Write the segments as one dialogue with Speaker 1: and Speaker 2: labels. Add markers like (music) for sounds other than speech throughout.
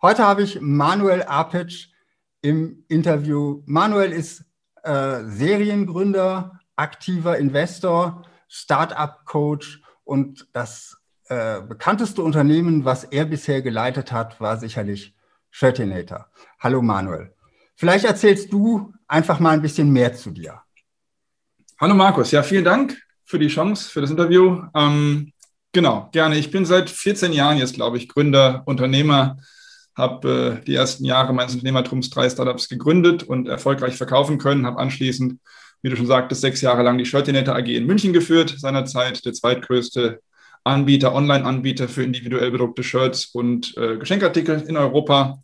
Speaker 1: Heute habe ich Manuel Apic im Interview. Manuel ist äh, Seriengründer, aktiver Investor, Startup-Coach und das äh, bekannteste Unternehmen, was er bisher geleitet hat, war sicherlich Shirtinator. Hallo Manuel. Vielleicht erzählst du einfach mal ein bisschen mehr zu dir.
Speaker 2: Hallo Markus, ja, vielen Dank für die Chance, für das Interview. Ähm, genau, gerne. Ich bin seit 14 Jahren jetzt, glaube ich, Gründer, Unternehmer, habe äh, die ersten Jahre meines Unternehmertums drei Startups gegründet und erfolgreich verkaufen können, habe anschließend, wie du schon sagtest, sechs Jahre lang die Shirtinator AG in München geführt, seinerzeit der zweitgrößte Anbieter, Online-Anbieter für individuell bedruckte Shirts und äh, Geschenkartikel in Europa.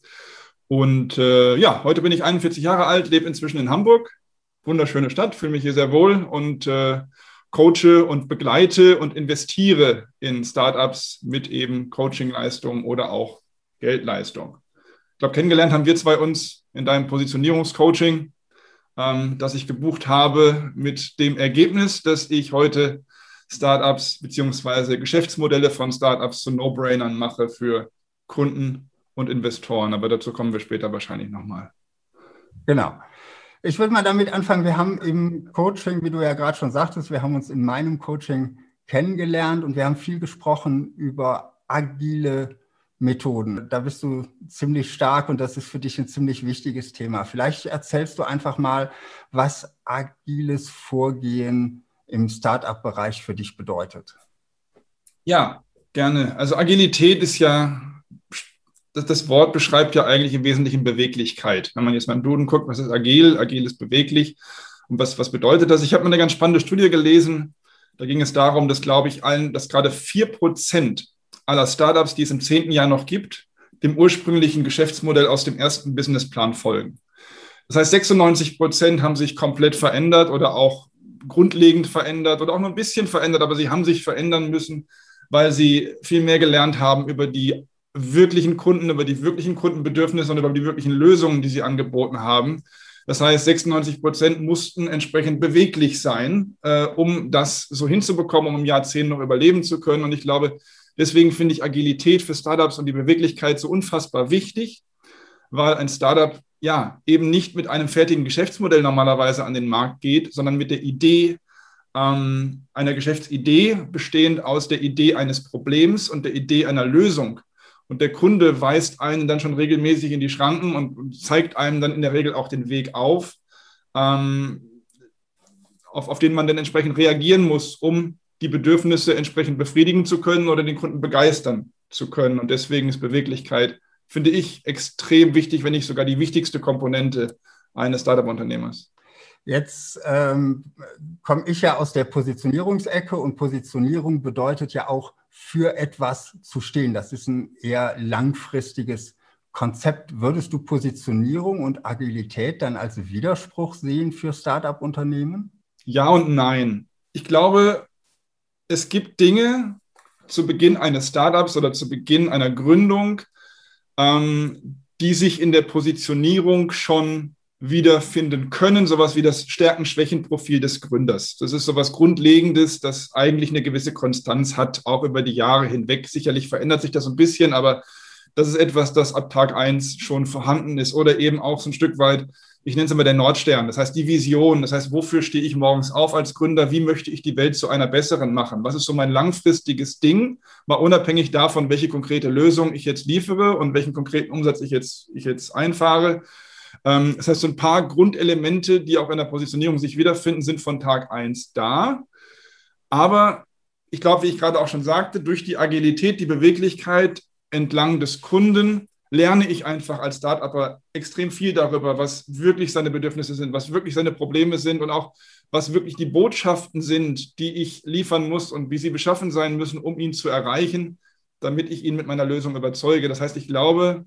Speaker 2: Und äh, ja, heute bin ich 41 Jahre alt, lebe inzwischen in Hamburg. Wunderschöne Stadt, fühle mich hier sehr wohl und äh, coache und begleite und investiere in Startups mit eben Coachingleistung oder auch Geldleistung. Ich glaube, kennengelernt haben wir zwei uns in deinem Positionierungscoaching, ähm, das ich gebucht habe, mit dem Ergebnis, dass ich heute Startups beziehungsweise Geschäftsmodelle von Startups zu No-Brainern mache für Kunden und Investoren. Aber dazu kommen wir später wahrscheinlich nochmal.
Speaker 1: Genau. Ich würde mal damit anfangen. Wir haben im Coaching, wie du ja gerade schon sagtest, wir haben uns in meinem Coaching kennengelernt und wir haben viel gesprochen über agile Methoden. Da bist du ziemlich stark und das ist für dich ein ziemlich wichtiges Thema. Vielleicht erzählst du einfach mal, was agiles Vorgehen im Startup-Bereich für dich bedeutet.
Speaker 2: Ja, gerne. Also Agilität ist ja, das, das, Wort beschreibt ja eigentlich im Wesentlichen Beweglichkeit. Wenn man jetzt mal im Duden guckt, was ist agil? Agil ist beweglich. Und was, was bedeutet das? Ich habe mal eine ganz spannende Studie gelesen. Da ging es darum, dass, glaube ich, allen, dass gerade 4% aller Startups, die es im zehnten Jahr noch gibt, dem ursprünglichen Geschäftsmodell aus dem ersten Businessplan folgen. Das heißt, 96 Prozent haben sich komplett verändert oder auch grundlegend verändert oder auch nur ein bisschen verändert, aber sie haben sich verändern müssen, weil sie viel mehr gelernt haben über die wirklichen Kunden, über die wirklichen Kundenbedürfnisse und über die wirklichen Lösungen, die sie angeboten haben. Das heißt, 96 Prozent mussten entsprechend beweglich sein, äh, um das so hinzubekommen, um im Jahr 10 noch überleben zu können. Und ich glaube, deswegen finde ich Agilität für Startups und die Beweglichkeit so unfassbar wichtig, weil ein Startup ja, eben nicht mit einem fertigen Geschäftsmodell normalerweise an den Markt geht, sondern mit der Idee, ähm, einer Geschäftsidee bestehend aus der Idee eines Problems und der Idee einer Lösung. Und der Kunde weist einen dann schon regelmäßig in die Schranken und zeigt einem dann in der Regel auch den Weg auf, ähm, auf, auf den man dann entsprechend reagieren muss, um die Bedürfnisse entsprechend befriedigen zu können oder den Kunden begeistern zu können. Und deswegen ist Beweglichkeit finde ich extrem wichtig, wenn nicht sogar die wichtigste Komponente eines Startup-Unternehmers.
Speaker 1: Jetzt ähm, komme ich ja aus der Positionierungsecke und Positionierung bedeutet ja auch für etwas zu stehen. Das ist ein eher langfristiges Konzept. Würdest du Positionierung und Agilität dann als Widerspruch sehen für Startup-Unternehmen?
Speaker 2: Ja und nein. Ich glaube, es gibt Dinge zu Beginn eines Startups oder zu Beginn einer Gründung, ähm, die sich in der Positionierung schon wiederfinden können, sowas wie das Stärken-Schwächen-Profil des Gründers. Das ist sowas Grundlegendes, das eigentlich eine gewisse Konstanz hat, auch über die Jahre hinweg. Sicherlich verändert sich das ein bisschen, aber das ist etwas, das ab Tag eins schon vorhanden ist oder eben auch so ein Stück weit ich nenne es immer der Nordstern, das heißt die Vision, das heißt, wofür stehe ich morgens auf als Gründer, wie möchte ich die Welt zu einer besseren machen, was ist so mein langfristiges Ding, mal unabhängig davon, welche konkrete Lösung ich jetzt liefere und welchen konkreten Umsatz ich jetzt, ich jetzt einfahre. Ähm, das heißt, so ein paar Grundelemente, die auch in der Positionierung sich wiederfinden, sind von Tag eins da. Aber ich glaube, wie ich gerade auch schon sagte, durch die Agilität, die Beweglichkeit entlang des Kunden lerne ich einfach als Start-Upper extrem viel darüber, was wirklich seine Bedürfnisse sind, was wirklich seine Probleme sind und auch was wirklich die Botschaften sind, die ich liefern muss und wie sie beschaffen sein müssen, um ihn zu erreichen, damit ich ihn mit meiner Lösung überzeuge. Das heißt, ich glaube,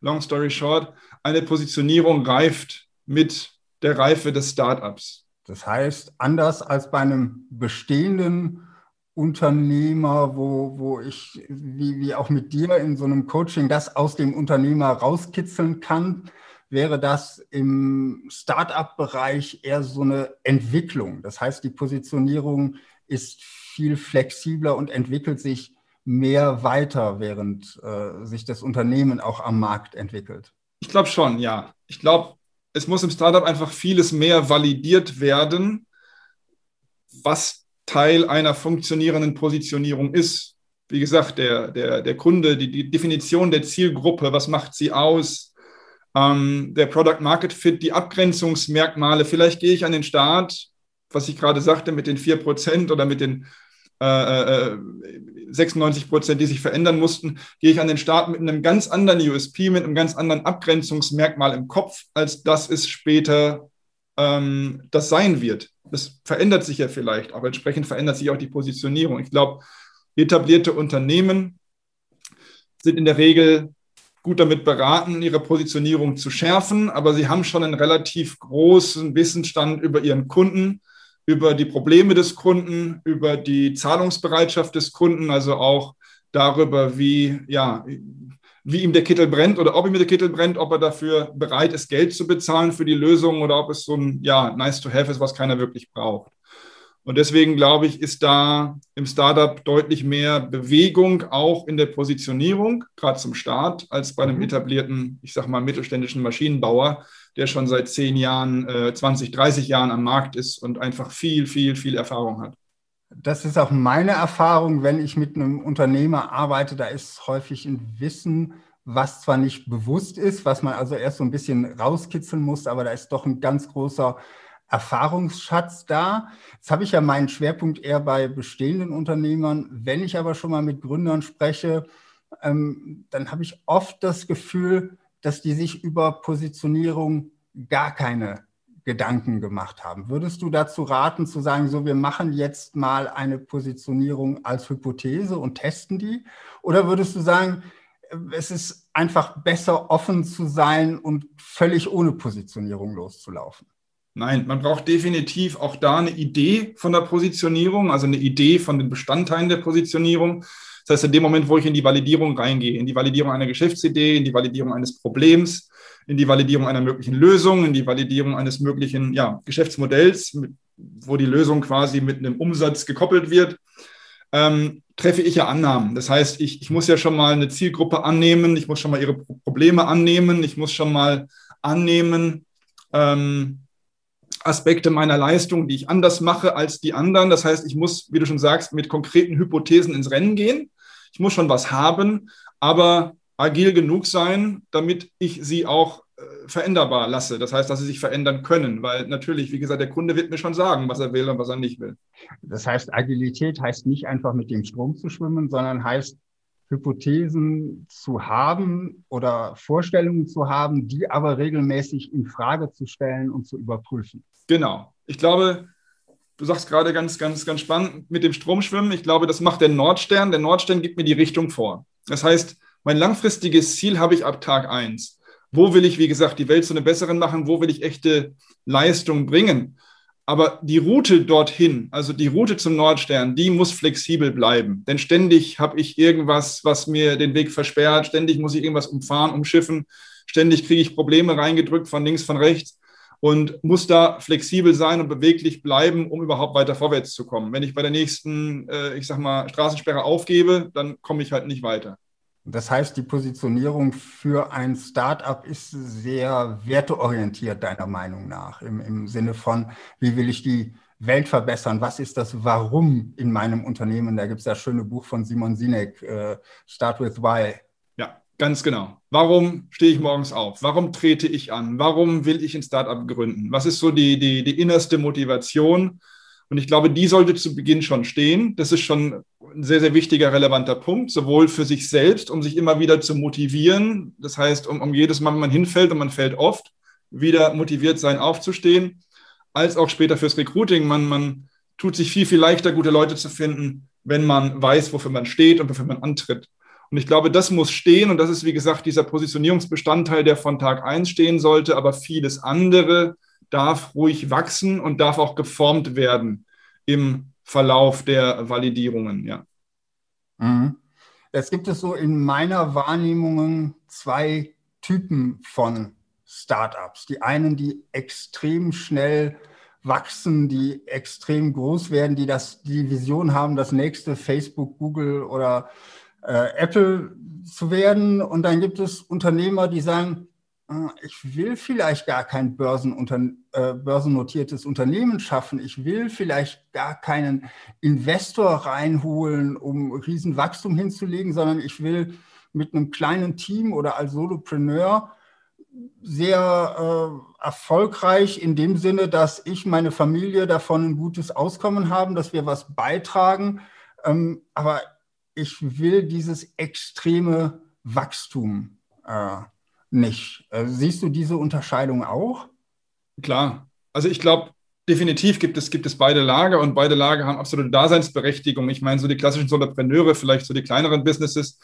Speaker 2: long story short, eine Positionierung reift mit der Reife des Startups.
Speaker 1: Das heißt, anders als bei einem bestehenden Unternehmer, wo, wo ich, wie, wie auch mit dir in so einem Coaching, das aus dem Unternehmer rauskitzeln kann, wäre das im Startup-Bereich eher so eine Entwicklung. Das heißt, die Positionierung ist viel flexibler und entwickelt sich mehr weiter, während äh, sich das Unternehmen auch am Markt entwickelt?
Speaker 2: Ich glaube schon, ja. Ich glaube, es muss im Startup einfach vieles mehr validiert werden, was Teil einer funktionierenden Positionierung ist. Wie gesagt, der, der, der Kunde, die, die Definition der Zielgruppe, was macht sie aus, ähm, der Product Market Fit, die Abgrenzungsmerkmale. Vielleicht gehe ich an den Start, was ich gerade sagte, mit den 4% oder mit den äh, 96 äh, Prozent, die sich verändern mussten, gehe ich an den Start mit einem ganz anderen USP, mit einem ganz anderen Abgrenzungsmerkmal im Kopf, als das es später ähm, das sein wird. Das verändert sich ja vielleicht, aber entsprechend verändert sich auch die Positionierung. Ich glaube, etablierte Unternehmen sind in der Regel gut damit beraten, ihre Positionierung zu schärfen, aber sie haben schon einen relativ großen Wissensstand über ihren Kunden über die Probleme des Kunden, über die Zahlungsbereitschaft des Kunden, also auch darüber, wie, ja, wie ihm der Kittel brennt oder ob ihm der Kittel brennt, ob er dafür bereit ist, Geld zu bezahlen für die Lösung oder ob es so ein ja, nice to have ist, was keiner wirklich braucht. Und deswegen glaube ich, ist da im Startup deutlich mehr Bewegung auch in der Positionierung, gerade zum Start, als bei einem mhm. etablierten, ich sag mal, mittelständischen Maschinenbauer, der schon seit zehn Jahren, äh, 20, 30 Jahren am Markt ist und einfach viel, viel, viel Erfahrung hat.
Speaker 1: Das ist auch meine Erfahrung, wenn ich mit einem Unternehmer arbeite, da ist häufig ein Wissen, was zwar nicht bewusst ist, was man also erst so ein bisschen rauskitzeln muss, aber da ist doch ein ganz großer Erfahrungsschatz da. Jetzt habe ich ja meinen Schwerpunkt eher bei bestehenden Unternehmern. Wenn ich aber schon mal mit Gründern spreche, ähm, dann habe ich oft das Gefühl, dass die sich über Positionierung gar keine Gedanken gemacht haben. Würdest du dazu raten, zu sagen, so, wir machen jetzt mal eine Positionierung als Hypothese und testen die? Oder würdest du sagen, es ist einfach besser, offen zu sein und völlig ohne Positionierung loszulaufen?
Speaker 2: Nein, man braucht definitiv auch da eine Idee von der Positionierung, also eine Idee von den Bestandteilen der Positionierung. Das heißt, in dem Moment, wo ich in die Validierung reingehe, in die Validierung einer Geschäftsidee, in die Validierung eines Problems, in die Validierung einer möglichen Lösung, in die Validierung eines möglichen ja, Geschäftsmodells, wo die Lösung quasi mit einem Umsatz gekoppelt wird, ähm, treffe ich ja Annahmen. Das heißt, ich, ich muss ja schon mal eine Zielgruppe annehmen, ich muss schon mal ihre Probleme annehmen, ich muss schon mal annehmen, ähm, Aspekte meiner Leistung, die ich anders mache als die anderen. Das heißt, ich muss, wie du schon sagst, mit konkreten Hypothesen ins Rennen gehen. Ich muss schon was haben, aber agil genug sein, damit ich sie auch äh, veränderbar lasse. Das heißt, dass sie sich verändern können, weil natürlich, wie gesagt, der Kunde wird mir schon sagen, was er will und was er nicht will.
Speaker 1: Das heißt, Agilität heißt nicht einfach mit dem Strom zu schwimmen, sondern heißt Hypothesen zu haben oder Vorstellungen zu haben, die aber regelmäßig in Frage zu stellen und zu überprüfen.
Speaker 2: Genau. Ich glaube, du sagst gerade ganz, ganz, ganz spannend mit dem Stromschwimmen. Ich glaube, das macht der Nordstern. Der Nordstern gibt mir die Richtung vor. Das heißt, mein langfristiges Ziel habe ich ab Tag 1. Wo will ich, wie gesagt, die Welt zu einem besseren machen? Wo will ich echte Leistung bringen? Aber die Route dorthin, also die Route zum Nordstern, die muss flexibel bleiben. Denn ständig habe ich irgendwas, was mir den Weg versperrt. Ständig muss ich irgendwas umfahren, umschiffen. Ständig kriege ich Probleme reingedrückt von links, von rechts und muss da flexibel sein und beweglich bleiben, um überhaupt weiter vorwärts zu kommen. Wenn ich bei der nächsten, äh, ich sag mal, Straßensperre aufgebe, dann komme ich halt nicht weiter.
Speaker 1: Das heißt, die Positionierung für ein Startup ist sehr werteorientiert, deiner Meinung nach, im, im Sinne von, wie will ich die Welt verbessern? Was ist das Warum in meinem Unternehmen? Da gibt es das schöne Buch von Simon Sinek, äh, Start with Why.
Speaker 2: Ganz genau. Warum stehe ich morgens auf? Warum trete ich an? Warum will ich ein Startup gründen? Was ist so die, die, die innerste Motivation? Und ich glaube, die sollte zu Beginn schon stehen. Das ist schon ein sehr, sehr wichtiger, relevanter Punkt, sowohl für sich selbst, um sich immer wieder zu motivieren. Das heißt, um, um jedes Mal, wenn man hinfällt und man fällt oft, wieder motiviert sein, aufzustehen, als auch später fürs Recruiting. Man, man tut sich viel, viel leichter, gute Leute zu finden, wenn man weiß, wofür man steht und wofür man antritt. Und ich glaube, das muss stehen und das ist, wie gesagt, dieser Positionierungsbestandteil, der von Tag 1 stehen sollte, aber vieles andere darf ruhig wachsen und darf auch geformt werden im Verlauf der Validierungen, ja.
Speaker 1: Mhm. Es gibt es so in meiner Wahrnehmung zwei Typen von Startups. Die einen, die extrem schnell wachsen, die extrem groß werden, die das, die Vision haben, das nächste Facebook, Google oder äh, Apple zu werden. Und dann gibt es Unternehmer, die sagen, ich will vielleicht gar kein äh, börsennotiertes Unternehmen schaffen. Ich will vielleicht gar keinen Investor reinholen, um Riesenwachstum hinzulegen, sondern ich will mit einem kleinen Team oder als Solopreneur sehr äh, erfolgreich in dem Sinne, dass ich meine Familie davon ein gutes Auskommen haben, dass wir was beitragen. Ähm, aber ich will dieses extreme Wachstum äh, nicht. Äh, siehst du diese Unterscheidung auch?
Speaker 2: Klar. Also ich glaube, definitiv gibt es, gibt es beide Lager und beide Lager haben absolute Daseinsberechtigung. Ich meine, so die klassischen Solopreneure, vielleicht so die kleineren Businesses,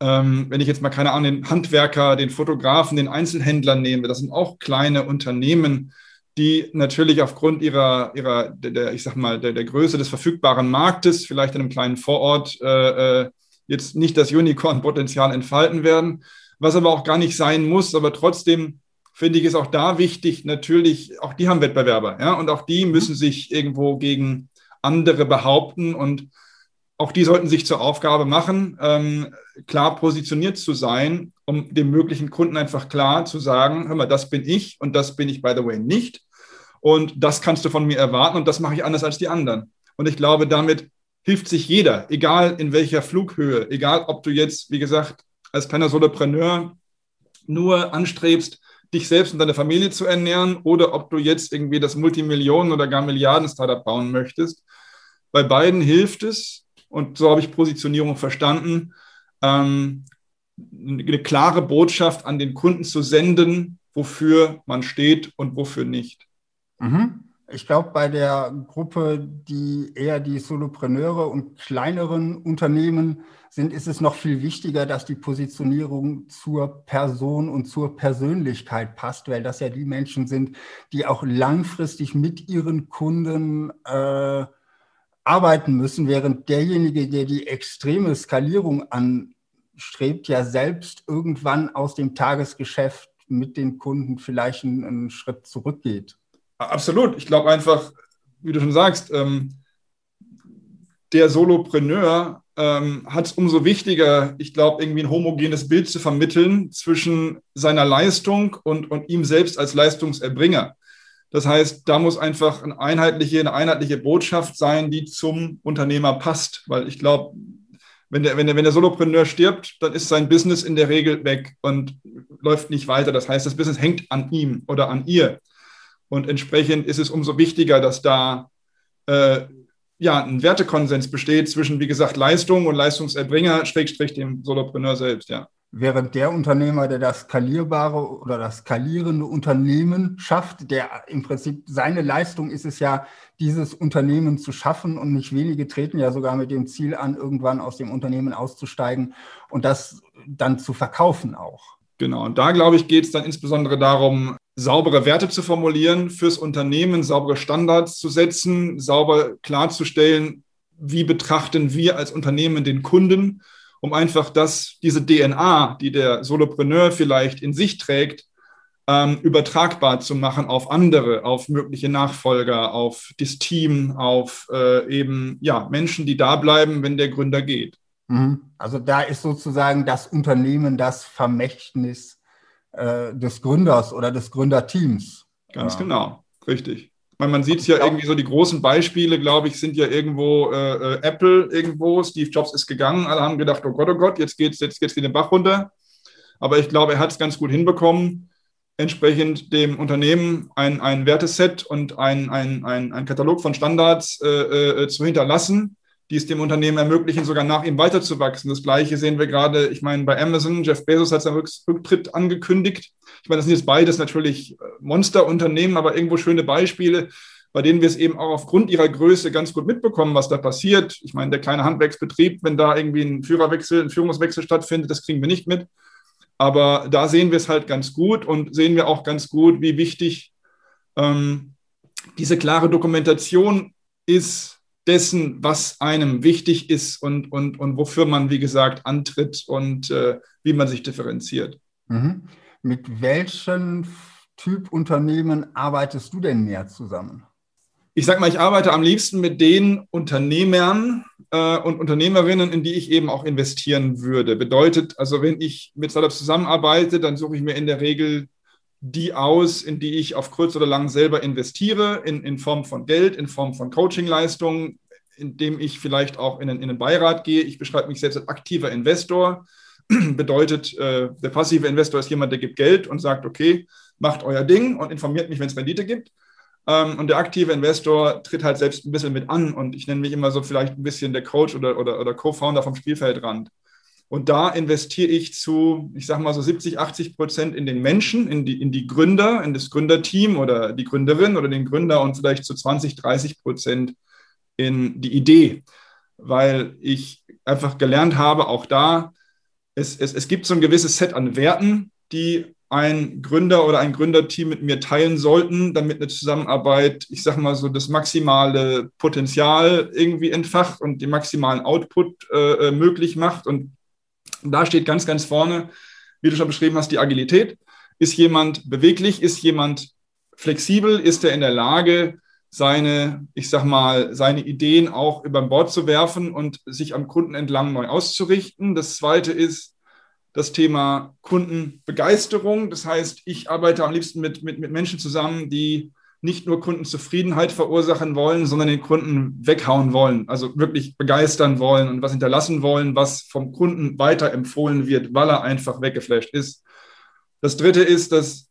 Speaker 2: ähm, wenn ich jetzt mal keine Ahnung, den Handwerker, den Fotografen, den Einzelhändler nehme, das sind auch kleine Unternehmen, die natürlich aufgrund ihrer, ihrer der, der ich sag mal, der, der Größe des verfügbaren Marktes, vielleicht in einem kleinen Vorort, äh, äh jetzt nicht das Unicorn-Potenzial entfalten werden, was aber auch gar nicht sein muss, aber trotzdem finde ich es auch da wichtig, natürlich, auch die haben Wettbewerber, ja, und auch die müssen sich irgendwo gegen andere behaupten und auch die sollten sich zur Aufgabe machen, ähm, klar positioniert zu sein, um dem möglichen Kunden einfach klar zu sagen, hör mal, das bin ich und das bin ich, by the way, nicht. Und das kannst du von mir erwarten und das mache ich anders als die anderen. Und ich glaube, damit hilft sich jeder, egal in welcher Flughöhe, egal ob du jetzt, wie gesagt, als kleiner Solopreneur nur anstrebst, dich selbst und deine Familie zu ernähren oder ob du jetzt irgendwie das Multimillionen- oder gar Milliarden-Startup bauen möchtest. Bei beiden hilft es, und so habe ich Positionierung verstanden, ähm, eine klare Botschaft an den Kunden zu senden, wofür man steht und wofür nicht.
Speaker 1: Mhm. Ich glaube, bei der Gruppe, die eher die Solopreneure und kleineren Unternehmen sind, ist es noch viel wichtiger, dass die Positionierung zur Person und zur Persönlichkeit passt, weil das ja die Menschen sind, die auch langfristig mit ihren Kunden äh, arbeiten müssen, während derjenige, der die extreme Skalierung anstrebt, ja selbst irgendwann aus dem Tagesgeschäft mit den Kunden vielleicht einen, einen Schritt zurückgeht.
Speaker 2: Absolut. Ich glaube einfach, wie du schon sagst, ähm, der Solopreneur ähm, hat es umso wichtiger, ich glaube, irgendwie ein homogenes Bild zu vermitteln zwischen seiner Leistung und, und ihm selbst als Leistungserbringer. Das heißt, da muss einfach eine einheitliche, eine einheitliche Botschaft sein, die zum Unternehmer passt. Weil ich glaube, wenn der, wenn, der, wenn der Solopreneur stirbt, dann ist sein Business in der Regel weg und läuft nicht weiter. Das heißt, das Business hängt an ihm oder an ihr. Und entsprechend ist es umso wichtiger, dass da äh, ja, ein Wertekonsens besteht zwischen, wie gesagt, Leistung und Leistungserbringer, Schrägstrich dem Solopreneur selbst, ja.
Speaker 1: Während der Unternehmer, der das skalierbare oder das skalierende Unternehmen schafft, der im Prinzip seine Leistung ist es ja, dieses Unternehmen zu schaffen und nicht wenige treten ja sogar mit dem Ziel an, irgendwann aus dem Unternehmen auszusteigen und das dann zu verkaufen auch.
Speaker 2: Genau, und da glaube ich, geht es dann insbesondere darum, saubere Werte zu formulieren fürs Unternehmen, saubere Standards zu setzen, sauber klarzustellen, wie betrachten wir als Unternehmen den Kunden um einfach das, diese DNA, die der Solopreneur vielleicht in sich trägt, ähm, übertragbar zu machen auf andere, auf mögliche Nachfolger, auf das Team, auf äh, eben ja, Menschen, die da bleiben, wenn der Gründer geht.
Speaker 1: Mhm. Also da ist sozusagen das Unternehmen das Vermächtnis äh, des Gründers oder des Gründerteams.
Speaker 2: Ganz ja. genau, richtig. Weil man sieht es ja irgendwie so, die großen Beispiele, glaube ich, sind ja irgendwo äh, äh, Apple irgendwo. Steve Jobs ist gegangen. Alle haben gedacht, oh Gott, oh Gott, jetzt geht es jetzt geht's den Bach runter. Aber ich glaube, er hat es ganz gut hinbekommen, entsprechend dem Unternehmen ein, ein Werteset und ein, ein, ein, ein Katalog von Standards äh, äh, zu hinterlassen, die es dem Unternehmen ermöglichen, sogar nach ihm weiterzuwachsen. Das Gleiche sehen wir gerade, ich meine, bei Amazon. Jeff Bezos hat seinen Rücktritt angekündigt ich meine, das sind jetzt beides natürlich äh, Monsterunternehmen, aber irgendwo schöne Beispiele, bei denen wir es eben auch aufgrund ihrer Größe ganz gut mitbekommen, was da passiert. Ich meine, der kleine Handwerksbetrieb, wenn da irgendwie ein Führerwechsel, ein Führungswechsel stattfindet, das kriegen wir nicht mit. Aber da sehen wir es halt ganz gut und sehen wir auch ganz gut, wie wichtig ähm, diese klare Dokumentation ist dessen, was einem wichtig ist und, und, und wofür man, wie gesagt, antritt und äh, wie man sich differenziert.
Speaker 1: Mhm. Mit welchen Typ Unternehmen arbeitest du denn mehr zusammen?
Speaker 2: ich sage mal, ich arbeite am liebsten mit den Unternehmern äh, und Unternehmerinnen, in die ich eben auch investieren würde. Bedeutet, also wenn ich mit Startups zusammenarbeite, dann suche ich mir in der Regel die aus, in die ich auf kurz oder lang selber investiere, in, in Form von Geld, in Form von Coachingleistungen, indem ich vielleicht auch in einen, in einen Beirat gehe. Ich beschreibe mich selbst als aktiver Investor. (clears throat) Bedeutet, äh, der passive Investor ist jemand, der gibt Geld und sagt, okay, macht euer Ding und informiert mich, wenn es Rendite gibt. Ähm, und der aktive Investor tritt halt selbst ein bisschen mit an und ich nenne mich immer so vielleicht ein bisschen der Coach oder, oder, oder Co-Founder vom Spielfeldrand. Und da investiere ich zu, ich sage mal so 70, 80 Prozent in den Menschen, in die, in die Gründer, in das Gründerteam oder die Gründerin oder den Gründer und vielleicht zu 20, 30 Prozent in die Idee, weil ich einfach gelernt habe, auch da, es, es, es gibt so ein gewisses Set an Werten, die ein Gründer oder ein Gründerteam mit mir teilen sollten, damit eine Zusammenarbeit, ich sage mal so, das maximale Potenzial irgendwie entfacht und den maximalen Output äh, äh möglich macht. Und da steht ganz, ganz vorne, wie du schon beschrieben hast, die Agilität. Ist jemand beweglich? Ist jemand flexibel? Ist er in der Lage, seine, ich sag mal, seine Ideen auch über Bord zu werfen und sich am Kunden entlang neu auszurichten? Das zweite ist das Thema Kundenbegeisterung. Das heißt, ich arbeite am liebsten mit, mit, mit Menschen zusammen, die nicht nur Kundenzufriedenheit verursachen wollen, sondern den Kunden weghauen wollen, also wirklich begeistern wollen und was hinterlassen wollen, was vom Kunden weiterempfohlen wird, weil er einfach weggeflasht ist. Das dritte ist, das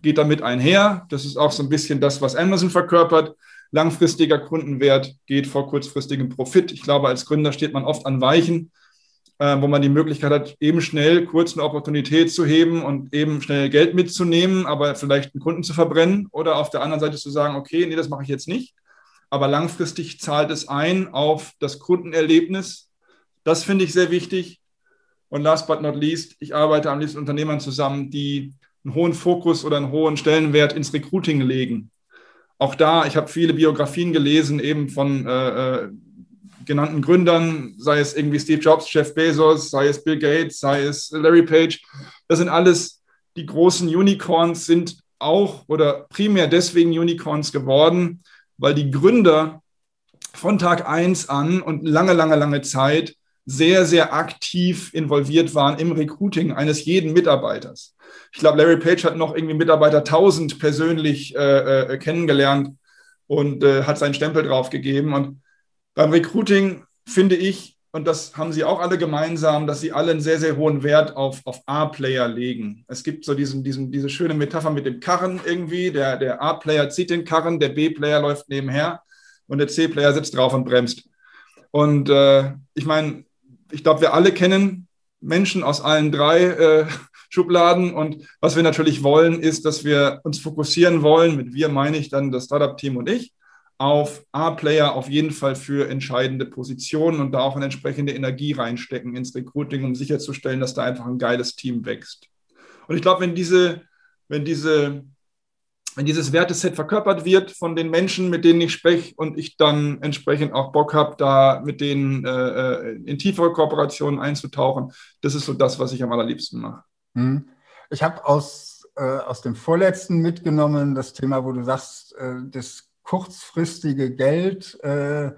Speaker 2: geht damit einher. Das ist auch so ein bisschen das, was Amazon verkörpert. Langfristiger Kundenwert geht vor kurzfristigem Profit. Ich glaube, als Gründer steht man oft an Weichen äh, wo man die Möglichkeit hat, eben schnell kurz eine Opportunität zu heben und eben schnell Geld mitzunehmen, aber vielleicht einen Kunden zu verbrennen oder auf der anderen Seite zu sagen, okay, nee, das mache ich jetzt nicht. Aber langfristig zahlt es ein auf das Kundenerlebnis. Das finde ich sehr wichtig. Und last but not least, ich arbeite am liebsten mit Unternehmern zusammen, die einen hohen Fokus oder einen hohen Stellenwert ins Recruiting legen. Auch da, ich habe viele Biografien gelesen, eben von äh, äh genannten Gründern, sei es irgendwie Steve Jobs, Jeff Bezos, sei es Bill Gates, sei es Larry Page. Das sind alles die großen Unicorns, sind auch oder primär deswegen Unicorns geworden, weil die Gründer von Tag 1 an und lange, lange, lange Zeit sehr, sehr aktiv involviert waren im Recruiting eines jeden Mitarbeiters. Ich glaube, Larry Page hat noch irgendwie Mitarbeiter 1000 persönlich äh, äh, kennengelernt und äh, hat seinen Stempel drauf gegeben. Und beim Recruiting finde ich, und das haben sie auch alle gemeinsam, dass sie alle einen sehr, sehr hohen Wert auf, auf A-Player legen. Es gibt so diesen, diesen, diese schöne Metapher mit dem Karren irgendwie. Der, der A-Player zieht den Karren, der B-Player läuft nebenher und der C-Player sitzt drauf und bremst. Und äh, ich meine, ich glaube, wir alle kennen Menschen aus allen drei äh, (laughs) Schubladen. Und was wir natürlich wollen, ist, dass wir uns fokussieren wollen. Mit wir meine ich dann das Startup-Team und ich auf A-Player auf jeden Fall für entscheidende Positionen und da auch eine entsprechende Energie reinstecken ins Recruiting, um sicherzustellen, dass da einfach ein geiles Team wächst. Und ich glaube, wenn diese, wenn diese, wenn dieses Werteset verkörpert wird von den Menschen, mit denen ich spreche und ich dann entsprechend auch Bock habe, da mit denen äh, äh, in tiefere Kooperationen einzutauchen, das ist so das, was ich am allerliebsten mache.
Speaker 1: Hm. Ich habe aus, äh, aus dem vorletzten mitgenommen das Thema, wo du sagst, äh, das kurzfristige Geld äh,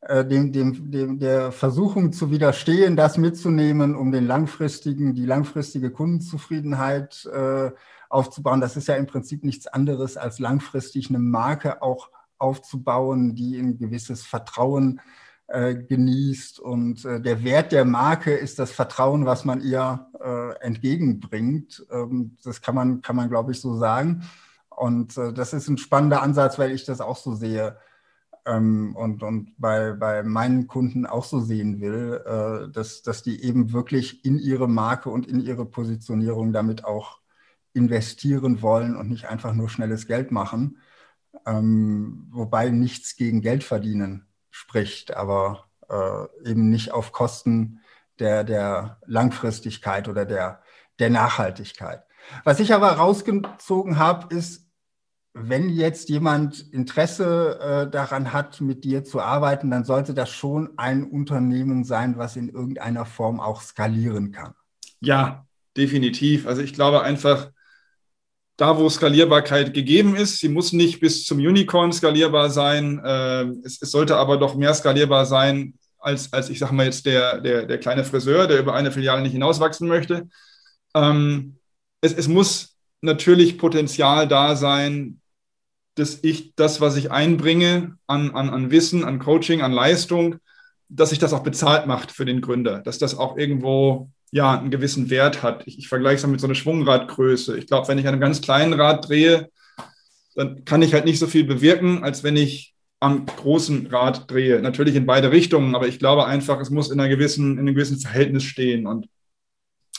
Speaker 1: äh, dem, dem, dem, der Versuchung zu widerstehen, das mitzunehmen, um den langfristigen, die langfristige Kundenzufriedenheit äh, aufzubauen. Das ist ja im Prinzip nichts anderes als langfristig eine Marke auch aufzubauen, die ein gewisses Vertrauen äh, genießt. Und äh, der Wert der Marke ist das Vertrauen, was man ihr entgegenbringt. Ähm, das kann man, kann man, glaube ich, so sagen. Und äh, das ist ein spannender Ansatz, weil ich das auch so sehe ähm, und, und bei, bei meinen Kunden auch so sehen will, äh, dass, dass die eben wirklich in ihre Marke und in ihre Positionierung damit auch investieren wollen und nicht einfach nur schnelles Geld machen. Ähm, wobei nichts gegen Geld verdienen spricht, aber äh, eben nicht auf Kosten der, der Langfristigkeit oder der, der Nachhaltigkeit. Was ich aber rausgezogen habe, ist, wenn jetzt jemand Interesse äh, daran hat, mit dir zu arbeiten, dann sollte das schon ein Unternehmen sein, was in irgendeiner Form auch skalieren kann.
Speaker 2: Ja, definitiv. Also ich glaube einfach, da, wo Skalierbarkeit gegeben ist. Sie muss nicht bis zum Unicorn skalierbar sein. Äh, es, es, sollte aber doch mehr skalierbar sein, als, als ich sage mal jetzt der, der, der kleine Friseur, der über eine Filiale nicht hinauswachsen möchte. Ähm, es, es muss natürlich Potenzial da sein, dass ich das, was ich einbringe an, an, an Wissen, an Coaching, an Leistung, dass sich das auch bezahlt macht für den Gründer, dass das auch irgendwo ja einen gewissen Wert hat. Ich, ich vergleiche es mit so einer Schwungradgröße. Ich glaube, wenn ich an einem ganz kleinen Rad drehe, dann kann ich halt nicht so viel bewirken, als wenn ich am großen Rad drehe. Natürlich in beide Richtungen, aber ich glaube einfach, es muss in, einer gewissen, in einem gewissen Verhältnis stehen und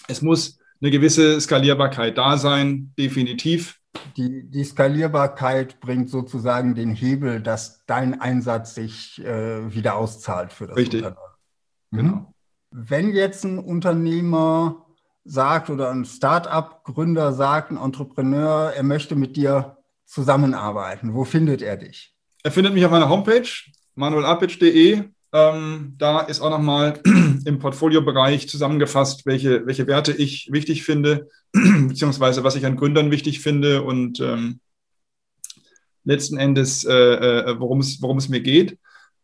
Speaker 2: es muss eine gewisse Skalierbarkeit da sein, definitiv.
Speaker 1: Die, die Skalierbarkeit bringt sozusagen den Hebel, dass dein Einsatz sich äh, wieder auszahlt für das
Speaker 2: Richtig. Unternehmen.
Speaker 1: Mhm. Genau. Wenn jetzt ein Unternehmer sagt oder ein Start-up-Gründer sagt, ein Entrepreneur, er möchte mit dir zusammenarbeiten, wo findet er dich?
Speaker 2: Er findet mich auf meiner Homepage, manuelapic.de. Ähm, da ist auch nochmal (clears throat) im Portfoliobereich zusammengefasst, welche, welche Werte ich wichtig finde, (clears throat) beziehungsweise was ich an Gründern wichtig finde und ähm, letzten Endes, äh, äh, worum es mir geht.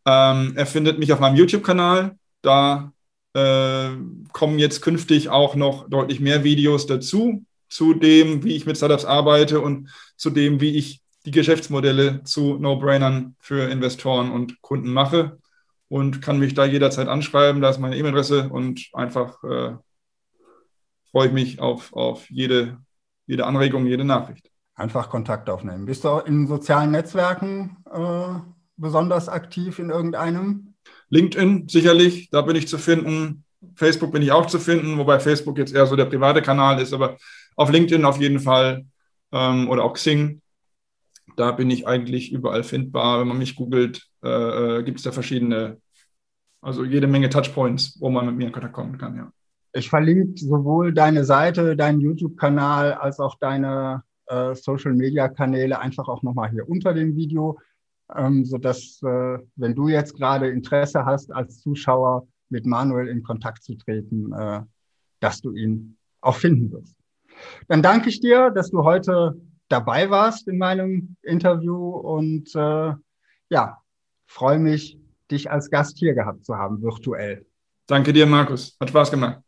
Speaker 2: Ähm, er findet mich auf meinem YouTube-Kanal. Da äh, kommen jetzt künftig auch noch deutlich mehr Videos dazu, zu dem, wie ich mit Startups arbeite und zu dem, wie ich die Geschäftsmodelle zu No-Brainern für Investoren und Kunden mache und kann mich da jederzeit anschreiben. Da ist meine E-Mail-Adresse und einfach äh, freue ich mich auf, auf jede, jede Anregung, jede Nachricht.
Speaker 1: Einfach Kontakt aufnehmen. Bist du in sozialen Netzwerken äh, besonders aktiv in irgendeinem?
Speaker 2: LinkedIn sicherlich, da bin ich zu finden. Facebook bin ich auch zu finden, wobei Facebook jetzt eher so der private Kanal ist, aber auf LinkedIn auf jeden Fall ähm, oder auch Xing. Da bin ich eigentlich überall findbar. Wenn man mich googelt, äh gibt es da verschiedene, also jede Menge Touchpoints, wo man mit mir in Kontakt kommen kann, ja.
Speaker 1: Ich verlinke sowohl deine Seite, deinen YouTube-Kanal als auch deine äh, Social-Media-Kanäle einfach auch nochmal hier unter dem Video ähm, sodass, äh, wenn du jetzt gerade Interesse hast, als Zuschauer mit Manuel in Kontakt zu treten, äh, dass du ihn auch finden wirst. Dann danke ich dir, dass du heute dabei warst in meinem Interview und äh, ja, freue mich, dich als Gast hier gehabt zu haben, virtuell.
Speaker 2: Danke dir, Markus. Hat Spaß gemacht.